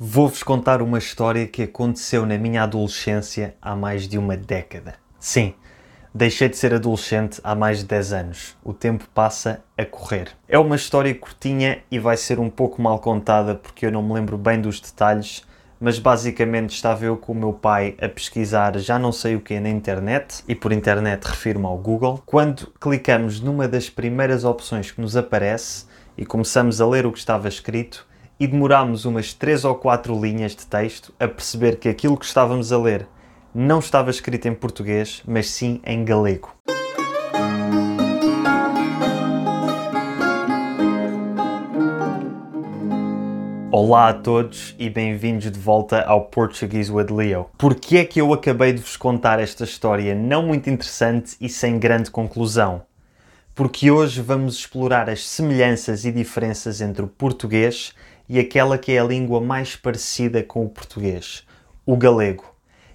Vou-vos contar uma história que aconteceu na minha adolescência há mais de uma década. Sim, deixei de ser adolescente há mais de 10 anos. O tempo passa a correr. É uma história curtinha e vai ser um pouco mal contada porque eu não me lembro bem dos detalhes, mas basicamente estava eu com o meu pai a pesquisar já não sei o que na internet, e por internet refiro-me ao Google. Quando clicamos numa das primeiras opções que nos aparece e começamos a ler o que estava escrito, e demorámos umas três ou quatro linhas de texto a perceber que aquilo que estávamos a ler não estava escrito em português, mas sim em galego. Olá a todos e bem-vindos de volta ao Portuguese with Leo. Por que é que eu acabei de vos contar esta história não muito interessante e sem grande conclusão? Porque hoje vamos explorar as semelhanças e diferenças entre o português e aquela que é a língua mais parecida com o português, o galego.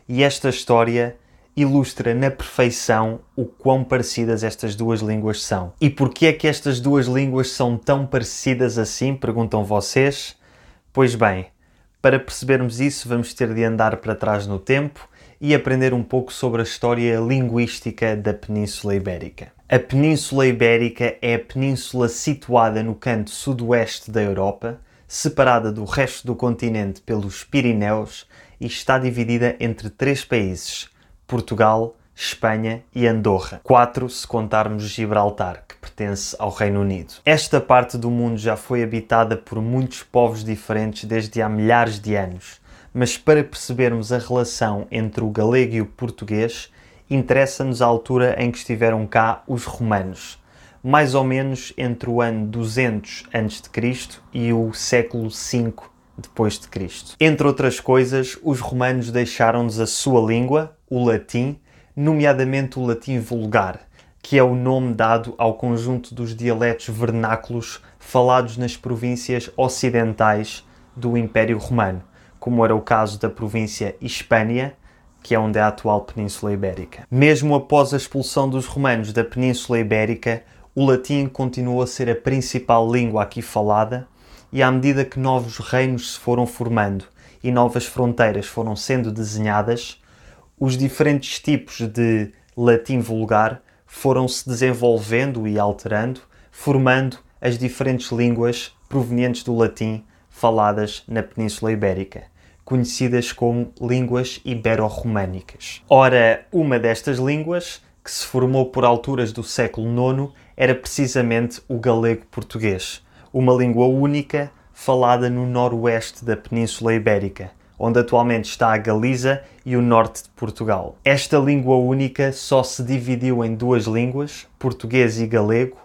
E esta história ilustra na perfeição o quão parecidas estas duas línguas são. E porquê é que estas duas línguas são tão parecidas assim? Perguntam vocês. Pois bem, para percebermos isso, vamos ter de andar para trás no tempo e aprender um pouco sobre a história linguística da Península Ibérica. A Península Ibérica é a península situada no canto sudoeste da Europa, separada do resto do continente pelos Pirineus e está dividida entre três países: Portugal, Espanha e Andorra. Quatro se contarmos Gibraltar, que pertence ao Reino Unido. Esta parte do mundo já foi habitada por muitos povos diferentes desde há milhares de anos, mas para percebermos a relação entre o galego e o português, interessa-nos a altura em que estiveram cá os romanos mais ou menos entre o ano 200 a.C. e o século V depois de Cristo. Entre outras coisas, os romanos deixaram-nos a sua língua, o latim, nomeadamente o latim vulgar, que é o nome dado ao conjunto dos dialetos vernáculos falados nas províncias ocidentais do Império Romano, como era o caso da província Hispânia, que é onde é a atual Península Ibérica. Mesmo após a expulsão dos romanos da Península Ibérica, o latim continuou a ser a principal língua aqui falada, e à medida que novos reinos se foram formando e novas fronteiras foram sendo desenhadas, os diferentes tipos de latim vulgar foram se desenvolvendo e alterando, formando as diferentes línguas provenientes do latim faladas na Península Ibérica, conhecidas como línguas ibero-românicas. Ora, uma destas línguas, que se formou por alturas do século IX, era precisamente o galego português, uma língua única falada no noroeste da Península Ibérica, onde atualmente está a Galiza e o norte de Portugal. Esta língua única só se dividiu em duas línguas, português e galego,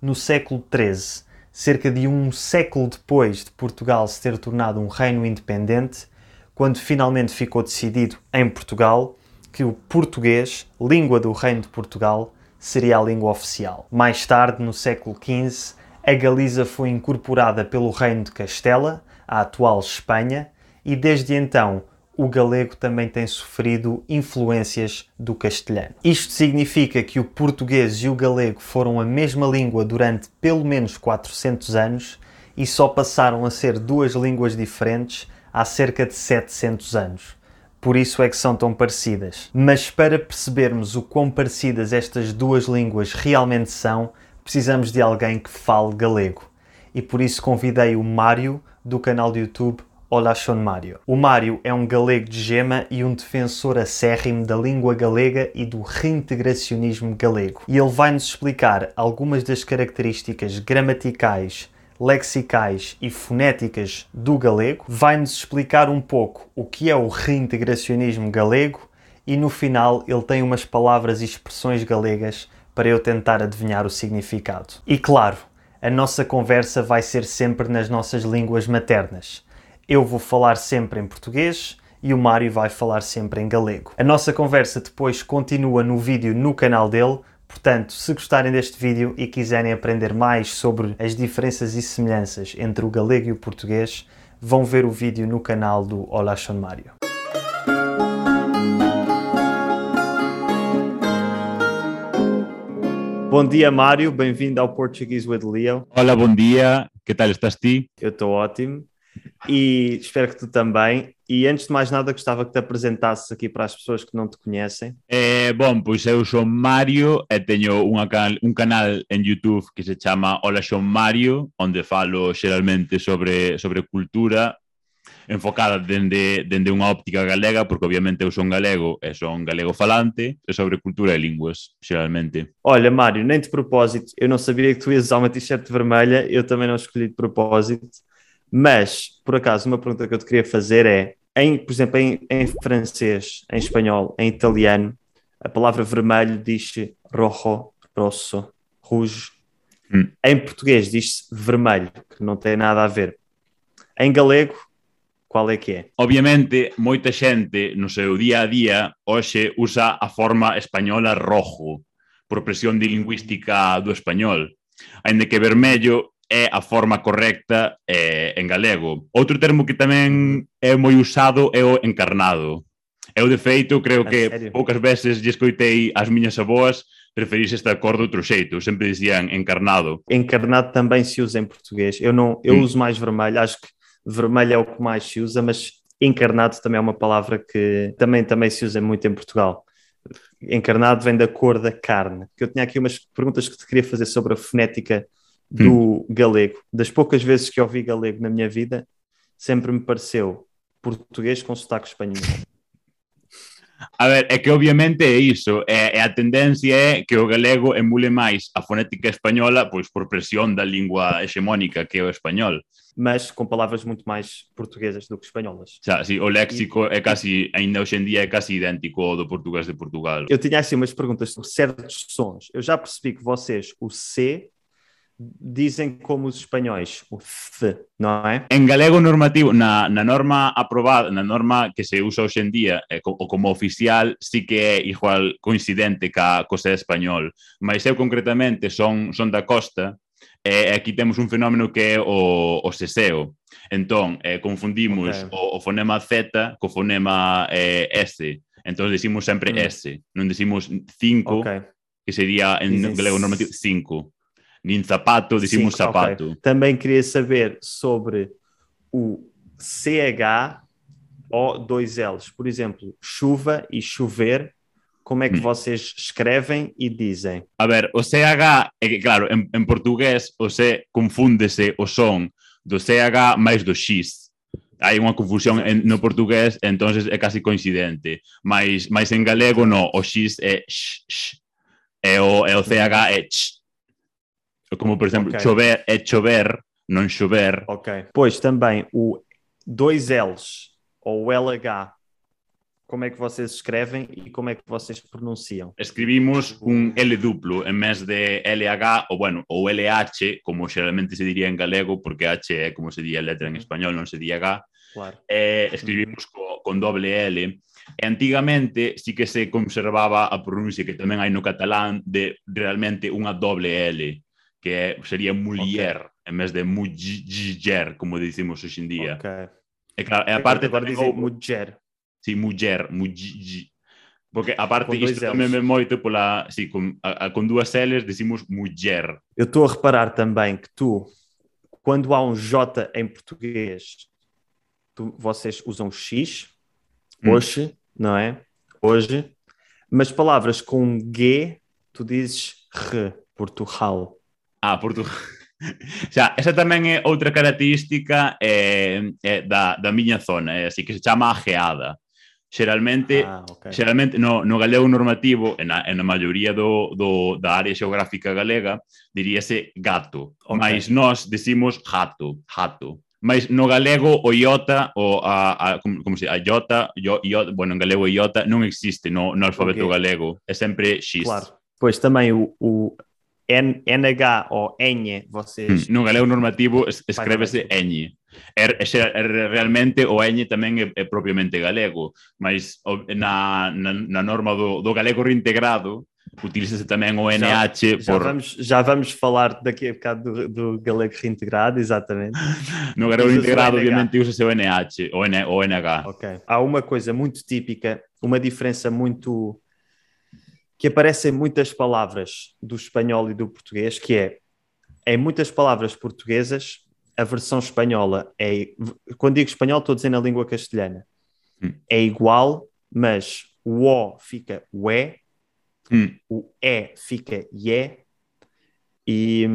no século XIII, cerca de um século depois de Portugal se ter tornado um reino independente, quando finalmente ficou decidido em Portugal que o português, língua do Reino de Portugal, seria a língua oficial. Mais tarde, no século XV, a Galiza foi incorporada pelo Reino de Castela, a atual Espanha, e desde então o galego também tem sofrido influências do castelhano. Isto significa que o português e o galego foram a mesma língua durante pelo menos 400 anos e só passaram a ser duas línguas diferentes há cerca de 700 anos por isso é que são tão parecidas. Mas para percebermos o quão parecidas estas duas línguas realmente são, precisamos de alguém que fale galego. E por isso convidei o Mário do canal de YouTube Olá Son Mário. O Mário é um galego de gema e um defensor acérrimo da língua galega e do reintegracionismo galego. E ele vai-nos explicar algumas das características gramaticais, lexicais e fonéticas do galego, vai-nos explicar um pouco o que é o reintegracionismo galego e no final ele tem umas palavras e expressões galegas para eu tentar adivinhar o significado. E claro, a nossa conversa vai ser sempre nas nossas línguas maternas. Eu vou falar sempre em português e o Mário vai falar sempre em galego. A nossa conversa depois continua no vídeo no canal dele, Portanto, se gostarem deste vídeo e quiserem aprender mais sobre as diferenças e semelhanças entre o galego e o português, vão ver o vídeo no canal do Olá Sean Mário. Bom dia, Mário. Bem-vindo ao Portuguese with Leo. Olá, bom dia. Que tal estás ti? Eu estou ótimo. E espero que tu também. E antes de mais nada, gostava que te apresentasses aqui para as pessoas que não te conhecem. Eh, bom, pois eu sou Mario e unha can un canal en YouTube que se chama Hola son Mario, onde falo xeralmente sobre, sobre cultura enfocada dende, dende unha óptica galega, porque obviamente eu son galego e son galego falante, e sobre cultura e línguas, xeralmente. Olha, Mário, nem de propósito, eu não sabia que tu ias usar uma t-shirt vermelha, eu também não escolhi de propósito, mas, por acaso, uma pergunta que eu te queria fazer é, em, por exemplo, em, em francês, em espanhol, em italiano, a palavra vermelho diz rojo, rosso, rouge. Hum. Em português diz-se vermelho, que não tem nada a ver. Em galego, qual é que é? Obviamente, moita xente no seu día a día hoxe usa a forma española rojo por presión de lingüística do español. Ainda que vermello é a forma correcta eh, en galego. Outro termo que tamén é moi usado é o encarnado. Eu, de feito, creo que poucas veces lle escoitei as miñas aboas preferirse esta cor de outro xeito. Sempre dicían encarnado. Encarnado também se usa em português. Eu não, eu hum. uso mais vermelho. Acho que vermelho é o que mais se usa, mas encarnado também é uma palavra que também, também se usa muito em Portugal. Encarnado vem da cor da carne. Eu tinha aqui umas perguntas que te queria fazer sobre a fonética do hum. galego. Das poucas vezes que ouvi galego na minha vida, sempre me pareceu português com sotaque espanhol. A ver, é que obviamente é iso, é, é a tendencia é que o galego emule máis a fonética española pois por presión da lingua hexemónica que é o español. Mas com palavras muito mais portuguesas do que espanholas. Xa, sí, o léxico e... é casi, ainda hoxe en día é casi idéntico ao do portugués de Portugal. Eu tinha assim umas perguntas sobre certos sons. Eu já percebi que vocês, o C dizem como os espanhóis, o th, non é? En galego normativo, na, na norma aprobada, na norma que se usa hoxe en día, eh, co, como oficial, sí que é igual coincidente ca costa español, mas eu concretamente son, son da costa, e aquí temos un fenómeno que é o, o seseo. Entón, eh, confundimos okay. o, o fonema Z co fonema eh, S. Entón, decimos sempre mm. S. Non decimos 5, okay. que sería en galego normativo 5. Nin zapato, decimos Sim, sapato. Okay. Também queria saber sobre o CH ou dois L's. Por exemplo, chuva e chover, como é que hum. vocês escrevem e dizem? A ver, o CH, é que, claro, em, em português, o C confunde-se o som do CH mais do X. Hai unha confusión en, no portugués, entonces é casi coincidente. Mas, mas en galego, no, o X é x, x. E o, e o CH é ch. Como, por exemplo, okay. chover é chover, não chover. Ok. Pois também o dois L's ou LH, como é que vocês escrevem e como é que vocês pronunciam? Escribimos um L duplo em vez de LH ou, bueno, ou LH, como geralmente se diria em galego, porque H é como se diria a letra em espanhol, não se diria H. Claro. Eh, escribimos co, con doble L. E antigamente sí que se conservaba a pronuncia que tamén hai no catalán de realmente unha doble L que sería muller okay. en vez de muller, como decimos hoxe en día. Okay. E claro, e aparte agora dice muller. Sí, muller, muller. Porque aparte isto tamén me moito pola, sí, con, a, a, con dúas L's decimos muller. Eu estou a reparar também que tu, quando há um J em português, tu, vocês usam X, hum. hoje, não é? Hoje. Mas palavras com G, tu dizes R, Portugal. Ah, Portugal. Xa, esa tamén é outra característica eh, eh, da, da miña zona, eh, así que se chama a geada. Xeralmente, ah, okay. xeralmente no, no galego normativo, en a, en a maioría do, do, da área xeográfica galega, diríase gato, okay. mas nós decimos jato, jato. Mas no galego o iota, o a, a, como, como se, a iota, yo, iota, bueno, en galego iota non existe no, no alfabeto okay. galego, é sempre x. Claro. Pois tamén o, o NH ou N, vocês... No galego normativo escreve-se N. Er, er, realmente o N tamén é, é propiamente galego, mas na, na, na norma do, do galego reintegrado utiliza-se tamén o NH já, por... Já vamos, já vamos falar daqui a bocado do, do galego reintegrado, exatamente. no galego reintegrado, obviamente, usa-se o NH, o, N, o NH. Ok. Há uma coisa muito típica, uma diferença muito que aparecem muitas palavras do espanhol e do português, que é, em muitas palavras portuguesas, a versão espanhola é. Quando digo espanhol, estou dizendo a língua castelhana. Hum. É igual, mas o O fica o E, Hum. o E fica IE e,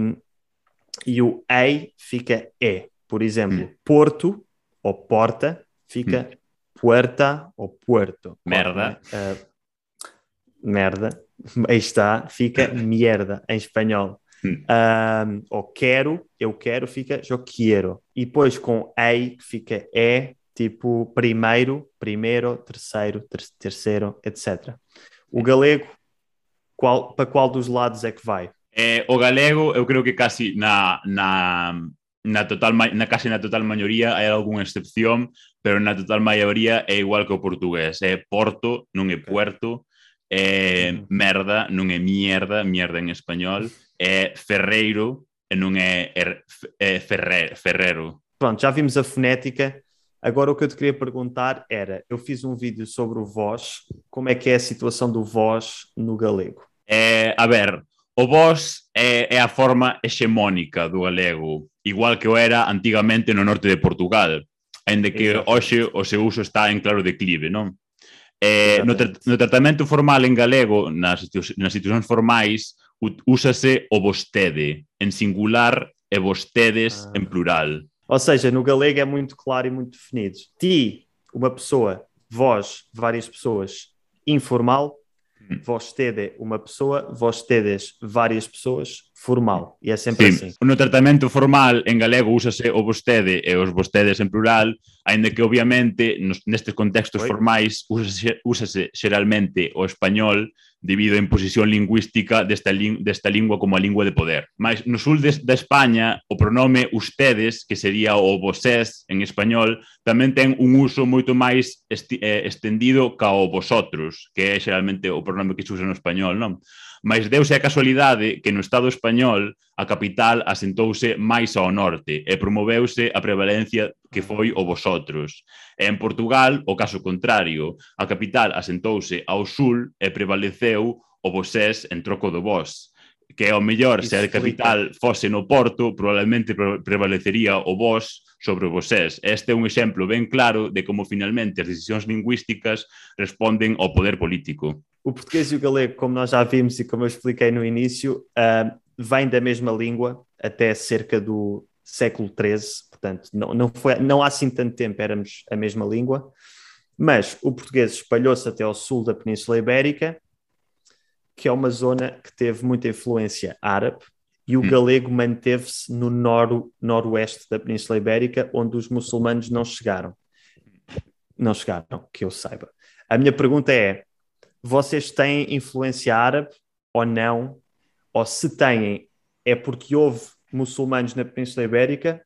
e o EI fica E. Por exemplo, Hum. Porto ou Porta fica Puerta ou Puerto. Merda. Ah, merda. Aí está, fica mierda em espanhol. Hum. Um, ou quero, eu quero, fica eu quiero. E depois com ei, que fica é, tipo primeiro, primeiro, terceiro, ter- terceiro, etc. O galego, qual, para qual dos lados é que vai? Eh, o galego, eu creo que casi na, na, na total na casi na total maioría hai algunha excepción, pero na total maioría é igual que o portugués. É Porto, non é Puerto, é Uhum. merda, non é mierda, mierda en español, é ferreiro e non é, er, é ferre, ferrero. Pronto, já vimos a fonética. Agora o que eu te queria perguntar era: eu fiz um vídeo sobre o vós, como é que é a situação do vós no galego? Eh, a ver, o vos é, é a forma hexemónica do galego, igual que o era antigamente no norte de Portugal, ainda que Exatamente. hoxe o seu uso está en claro declive, non? Eh, no, tra no tratamento formal en galego, nas, nas institucións formais, úsase o vostede en singular e vostedes Ah. en plural. Ou seja, no galego é muito claro e muito definido. Ti, uma pessoa, vós, várias pessoas, informal. Hum. Vós tede, uma pessoa. Vós tedes, várias pessoas, formal, e é sempre sí. assim. No tratamento formal en galego úsase o vostede e os vostedes en plural, aínda que obviamente nos, nestes contextos Oi. formais úsase, úsase xeralmente o español debido á imposición lingüística desta, lin, desta lingua como a lingua de poder. Mas no sul de, da España, o pronome ustedes, que sería o vosés en español, tamén ten un uso moito máis esti, eh, estendido ca o vosotros, que é xeralmente o pronome que se usa no español, non? mas deuse a casualidade que no Estado español a capital asentouse máis ao norte e promoveuse a prevalencia que foi o vosotros. E en Portugal, o caso contrario, a capital asentouse ao sul e prevaleceu o vosés en troco do vos. Que ao mellor se a capital fose no Porto, probablemente pre- prevalecería o vos sobre o vosés. Este é un exemplo ben claro de como finalmente as decisións lingüísticas responden ao poder político. O português e o galego, como nós já vimos e como eu expliquei no início, ah, vêm da mesma língua até cerca do século XIII. Portanto, não, não, foi, não há assim tanto tempo éramos a mesma língua. Mas o português espalhou-se até ao sul da Península Ibérica, que é uma zona que teve muita influência árabe, e o Hum. galego manteve-se no noro, noroeste da Península Ibérica, onde os muçulmanos não chegaram. Não chegaram, que eu saiba. A minha pergunta é: vocês têm influência árabe ou não? Ou se têm, é porque houve muçulmanos na Península Ibérica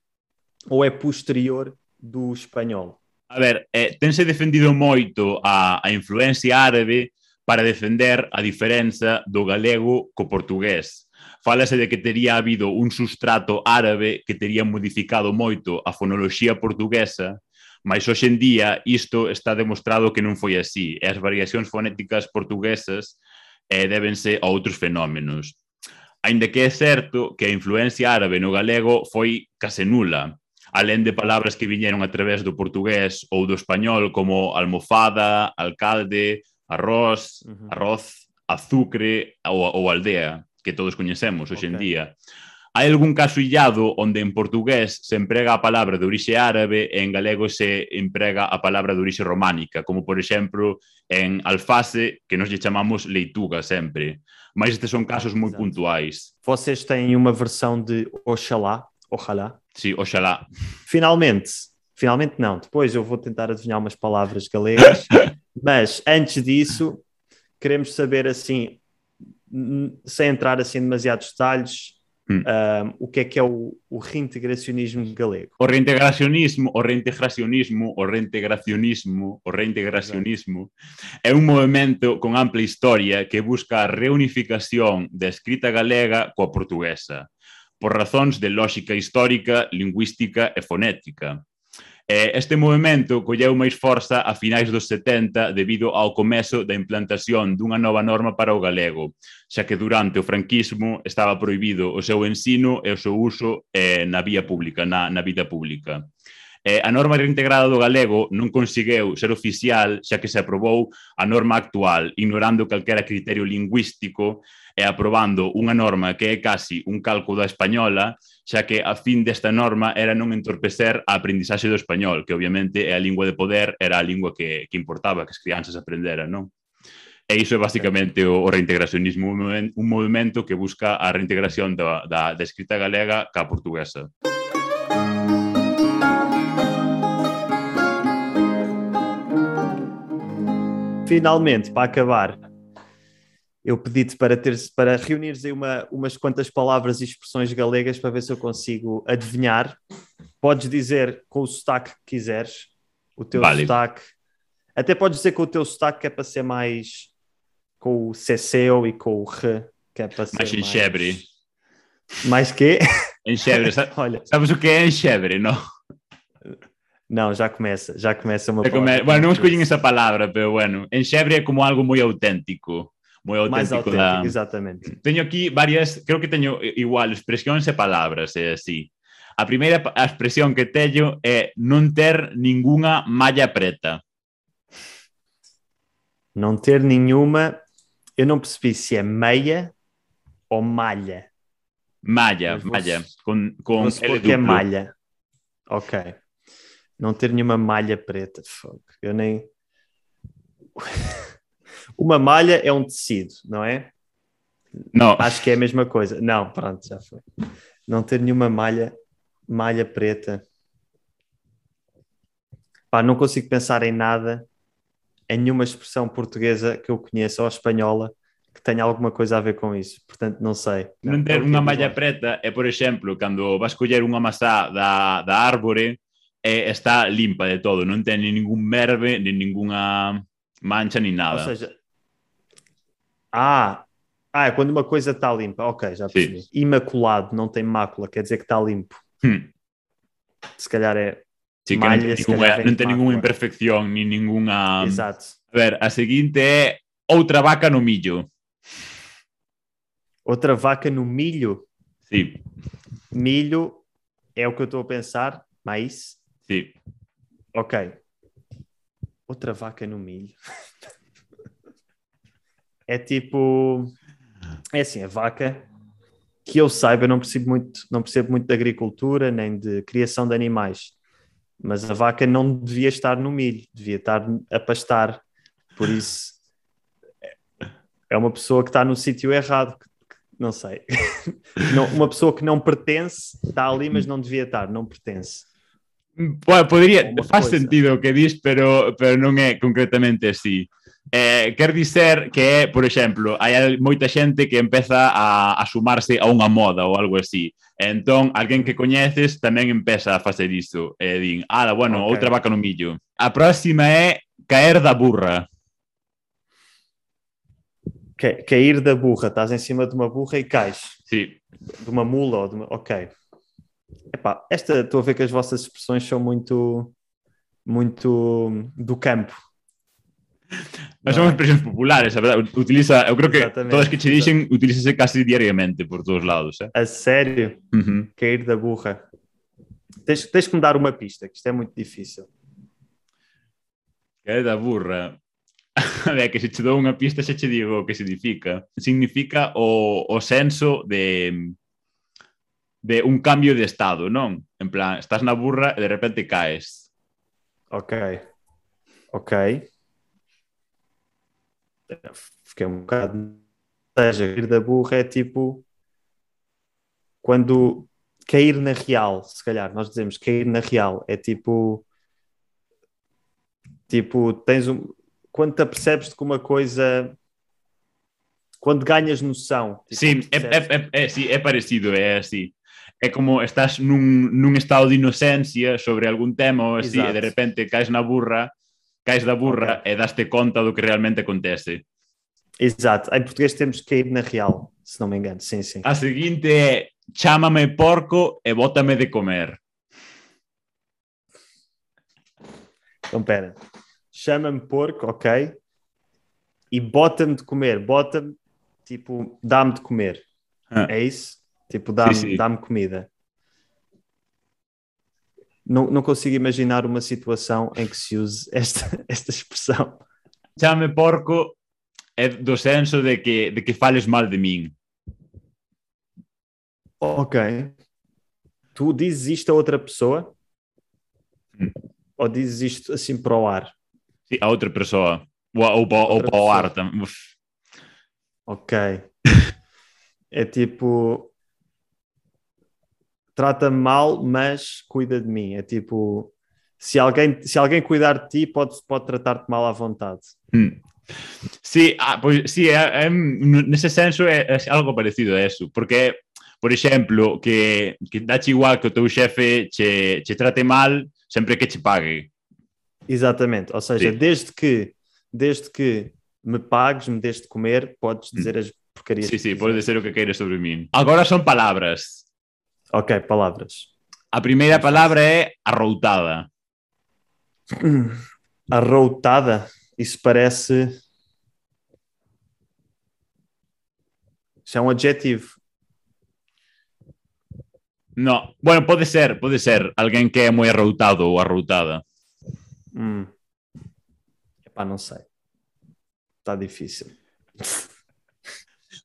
ou é posterior do espanhol? A ver, eh, tense defendido moito a, a influencia árabe para defender a diferenza do galego co portugués. Fálase de que tería habido un sustrato árabe que tería modificado moito a fonoloxía portuguesa, mas hoxe en día isto está demostrado que non foi así, e as variacións fonéticas portuguesas eh, débense a outros fenómenos. Ainda que é certo que a influencia árabe no galego foi case nula, alén de palabras que viñeron a través do portugués ou do español como almofada, alcalde, arroz, uh -huh. arroz, azucre ou, ou aldea, que todos coñecemos hoxe okay. en día. Hai algún caso illado onde en portugués se emprega a palabra de orixe árabe e en galego se emprega a palabra de orixe románica, como por exemplo en alface, que nos lle chamamos leituga sempre. Mas estes son casos moi Exato. puntuais. Vocês têm uma versão de Oxalá? Oxalá? Sí, Oxalá. Finalmente, finalmente não. Depois eu vou tentar adivinhar umas palavras galegas mas antes disso, queremos saber assim, sem entrar assim em demasiados detalhes, Hum. um, o que é que é o, o reintegracionismo galego. O reintegracionismo, o reintegracionismo, o reintegracionismo, o reintegracionismo é un movimento con ampla historia que busca a reunificación da escrita galega coa portuguesa, por razóns de lógica histórica, lingüística e fonética. Eh, este movimento colleu máis forza a finais dos 70 debido ao comezo da implantación dunha nova norma para o galego, xa que durante o franquismo estaba proibido o seu ensino e o seu uso eh, na vía pública, na, na vida pública. Eh, a norma reintegrada do galego non conseguiu ser oficial xa que se aprobou a norma actual, ignorando calquera criterio lingüístico e aprobando unha norma que é casi un calco da española, xa que a fin desta norma era non entorpecer a aprendizaxe do español, que obviamente é a lingua de poder, era a lingua que, que importaba que as crianças aprenderan, non? E iso é basicamente o, o reintegracionismo, un movimento que busca a reintegración da, da, da escrita galega ca portuguesa. Música Finalmente, para acabar, eu pedi-te para, ter, para reunires aí uma, umas quantas palavras e expressões galegas para ver se eu consigo adivinhar. Podes dizer com o sotaque que quiseres, o teu vale. sotaque. Até podes dizer com o teu sotaque que é para ser mais com o ceceu e com o re, que é para ser mais... enxebre. Mais quê? Enxebre. Olha. Sabes o que é enxebre, não? Não, já começa, já começa uma já come... Bueno, não escolhi essa palavra, mas bueno, enxebre é como algo muito autêntico. auténtico da... exatamente. Teño aquí varias, creo que teño igual expresións e palabras, é así. A primeira a expresión que teño é non ter ningunha malla preta. Non ter nenhuma, eu non percebi se é meia ou malha. Malha, malha, com, com que é malha. Ok. Não ter nenhuma malha preta. Fuck. Eu nem. Uma malha é um tecido, não é? Não. Acho que é a mesma coisa. Não, pronto, já foi. Não ter nenhuma malha, malha preta. Pá, não consigo pensar em nada, em nenhuma expressão portuguesa que eu conheça ou espanhola que tenha alguma coisa a ver com isso. Portanto, não sei. Não, ter uma malha preta é, por exemplo, quando vas colher uma maçã da, da árvore, é, está limpa de todo, não tem nenhum merve, nem nenhuma mancha, nem nada. Ou seja, ah, ah, é quando uma coisa está limpa. Ok, já percebi. Sim. Imaculado, não tem mácula, quer dizer que está limpo. Hum. Se calhar é. Sim, malha, não, tem, nenhuma, não tem nenhuma imperfeição, nem nenhuma. Exato. A ver, a seguinte é outra vaca no milho. Outra vaca no milho? Sim. Milho é o que eu estou a pensar. Mais? Sim. Ok. Outra vaca no milho. é tipo. É assim, a vaca, que eu saiba, não percebo muito, não percebo muito de agricultura nem de criação de animais. Mas a vaca não devia estar no milho, devia estar a pastar. Por isso, é uma pessoa que está no sítio errado. Não sei. Não, uma pessoa que não pertence está ali, mas não devia estar, não pertence. Bueno, podría, faz coisa. sentido o que dis, pero, pero non é concretamente así. Eh, quer dizer que é, por exemplo, hai moita xente que empeza a, a sumarse a unha moda ou algo así. Entón, alguén que coñeces tamén empeza a facer isto. E eh, din, ala, bueno, okay. outra vaca no millo. A próxima é caer da burra. Que, cair da burra. Estás em cima de uma burra e cais. Sí. De uma mula ou de uma... Ok. Epá, esta, estou a ver que as vossas expressões são muito, muito do campo Mas son expresións populares, a verdade. Utiliza, eu creo que todas que che dixen utilízase casi diariamente por todos lados. Eh? A sério? Uh -huh. Cair da burra. Tens, tens que me dar uma pista, que isto é muito difícil. Cair da burra. A ver, que se te dou unha pista xa che digo o que significa. Significa o, o senso de de un cambio de estado, non? En plan, estás na burra e de repente caes. Ok. Ok fiquei um bocado. Ou seja, cair da burra é tipo quando cair na real, se calhar, nós dizemos cair na real, é tipo tipo, tens um quando te apercebes de que uma coisa quando ganhas noção. Tipo, sim, é, é, é, é, sim, é parecido, é assim. É como estás num, num estado de inocência sobre algum tema ou assim, e de repente cais na burra cais da burra okay. e daste conta do que realmente acontece. Exato. Em português temos que ir na real, se não me engano. Sim, sim. A seguinte é chama-me porco e bota-me de comer. Então, pera. Chama-me porco, ok. E bota-me de comer. Bota-me, tipo, dá-me de comer. Ah. É isso? Tipo, dá-me Sim, sim. dá comida. Não, não consigo imaginar uma situação em que se use esta, esta expressão. Chame porco é do senso de que, de que fales mal de min. Ok. Tu dizes isto a outra pessoa? Hum. Ou dizes isto assim para o ar? Sí, a outra persoa. Ou, ou, ou Outra para o pessoa. ar tam- Uf. Ok. é tipo. Trata-me mal, mas cuida de mim. É tipo. Se alguém, se alguém cuidar de ti, pode, pode tratar-te mal à vontade. Mm. Sí, ah, pois, sí, é, é, nese senso é, é algo parecido a eso, porque, por exemplo, que, que dache igual que o teu xefe che, che trate mal sempre que che pague. Exatamente. Ou seja, Sim. desde que, desde que me pagues, me des de comer, podes dizer as porcarias. Sí, que sí, quiseres. pode ser o que queires sobre min. Agora son palabras. Ok, palavras. A primeira palabra é arroutada. Arroutada. Isso parece. Isso é um adjetivo. No, bueno, pode ser, pode ser alguén que é moi arroutado ou arroutada. Hum. Epá, não sei. Está difícil.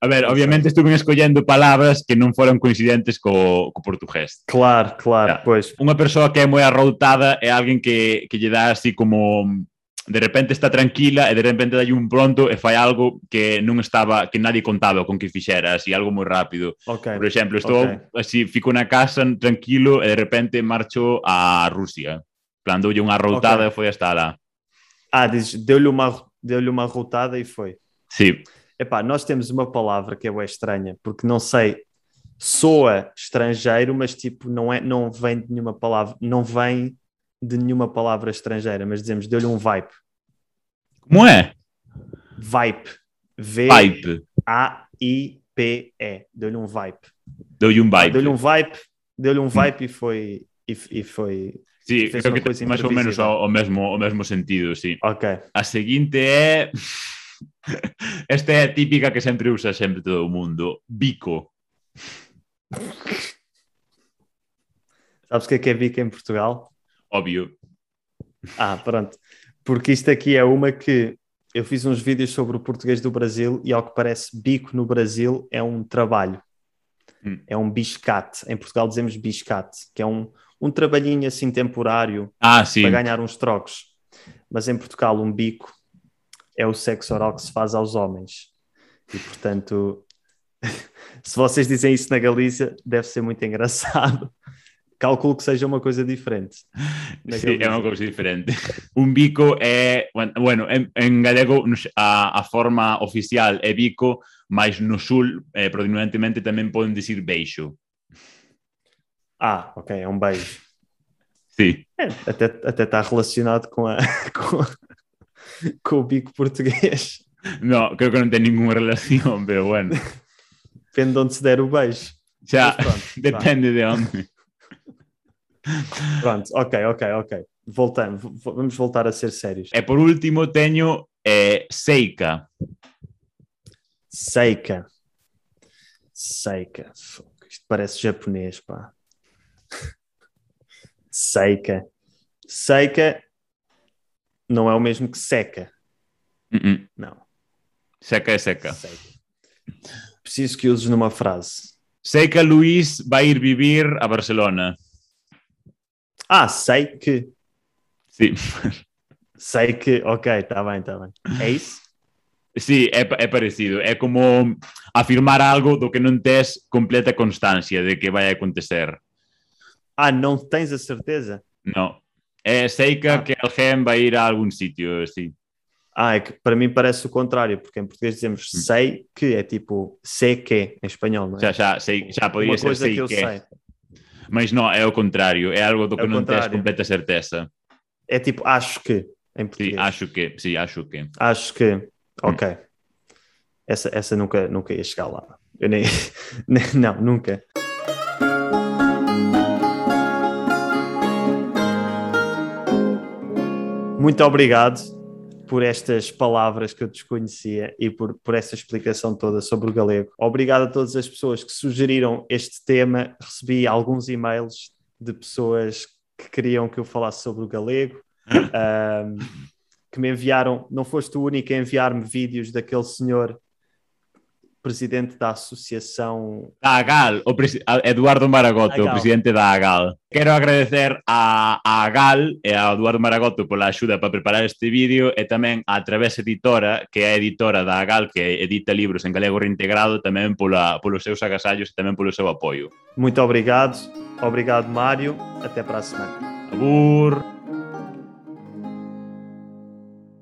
A ver, obviamente estuve escollendo palabras que non foron coincidentes co, co portugués. Claro, claro, pois. Pues. Unha persoa que é moi arroutada é alguén que, que lle dá así como de repente está tranquila e de repente dai un pronto e fai algo que non estaba que nadie contaba con que fixera, así algo moi rápido. Okay. Por exemplo, estou okay. así fico na casa tranquilo e de repente marcho a Rusia. Plan doulle unha routada okay. e foi hasta lá. Ah, deulle unha deulle unha routada e foi. Sí. Epá, nós temos uma palavra que é estranha, porque não sei, soa estrangeiro, mas tipo, não, é, não vem de nenhuma palavra, não vem de nenhuma palavra estrangeira, mas dizemos, deu-lhe um vibe. como é? Vibe. Vibe. V-A-I-P-E. Deu-lhe um vibe. Dou-lhe um vibe. Deu-lhe um vibe, deu-lhe um vibe e foi. E, e foi. Sí, fez creo que coisa máis ou menos imprevisível. o, o mesmo o mesmo sentido, sí. Ok. A seguinte é Esta é a típica que sempre usa sempre todo o mundo. Bico. Sabes o que é que é bico em Portugal? Óbvio. Ah, pronto. Porque isto aqui é uma que eu fiz uns vídeos sobre o português do Brasil e, ao que parece, bico no Brasil é um trabalho. Hum. É um biscate. Em Portugal dizemos biscate, que é um, um trabalhinho assim temporário Ah, para ganhar uns trocos. Mas em Portugal, um bico é o sexo oral que se faz aos homens. E, portanto, se vocês dizem isso na Galícia, deve ser muito engraçado. Calculo que seja uma coisa diferente. Sí, é unha cousa diferente. Un bico é, bueno, en, en galego a, a forma oficial é bico, mas no sul, eh, predominantemente, tamén poden dicir beixo. Ah, ok, é um beijo. Sí. É, até, até está relacionado com, a, com, com o bico português. No, creo que non ten ninguna relación, pero bueno. Depende de onde se der o beijo. Mas pronto, depende de onde. Pronto, ok, ok, ok. Voltando, v- vamos voltar a ser sérios. E por último teño eh, Seika. Seika. Seika. Isto parece japonês, pá. Seika. Seika não é o mesmo que seca. Uh -uh. Não. Seca é seca. Seika. Preciso que uses numa frase. Sei que Luís vai ir vivir a Barcelona. Ah, sei que. Sí, Sei que. Ok, está bem, está bem. É isso? sí é, é parecido. É como afirmar algo do que non tes completa constancia de que vai acontecer. Ah, não tens a certeza? No. É sei que, Ah. que alguén vai ir a algún sitio, sí. Ah, é que para mim parece o contrário, porque em português dizemos sei que, é tipo sei que em espanhol, não é? Xa, xa, sei, xa podía Uma ser coisa sei que eu que. sei. Mas non, é o contrario. É algo do É que o non tes contrário. completa certeza. É tipo acho que em português. acho que, sí, acho que. Acho que. Ok. Essa, essa nunca, nunca ia chegar lá. Eu nem- não, nunca. Muito obrigado por estas palavras que eu desconhecia e por, por esta explicação toda sobre o galego. Obrigado a todas as pessoas que sugeriram este tema. Recebi alguns e-mails de pessoas que queriam que eu falasse sobre o galego, um, que me enviaram, não foste o único a enviar-me vídeos daquele senhor presidente da associação da AGAL, o Eduardo Maragoto, Agal. o presidente da AGAL. Quero agradecer a, a AGAL e a Eduardo Maragoto pola axuda para preparar este vídeo e tamén a Través Editora, que é a editora da AGAL, que edita libros en galego reintegrado, tamén pola, polos seus agasallos e tamén polo seu apoio. Muito obrigado. Obrigado, Mário. Até para a semana. Abur.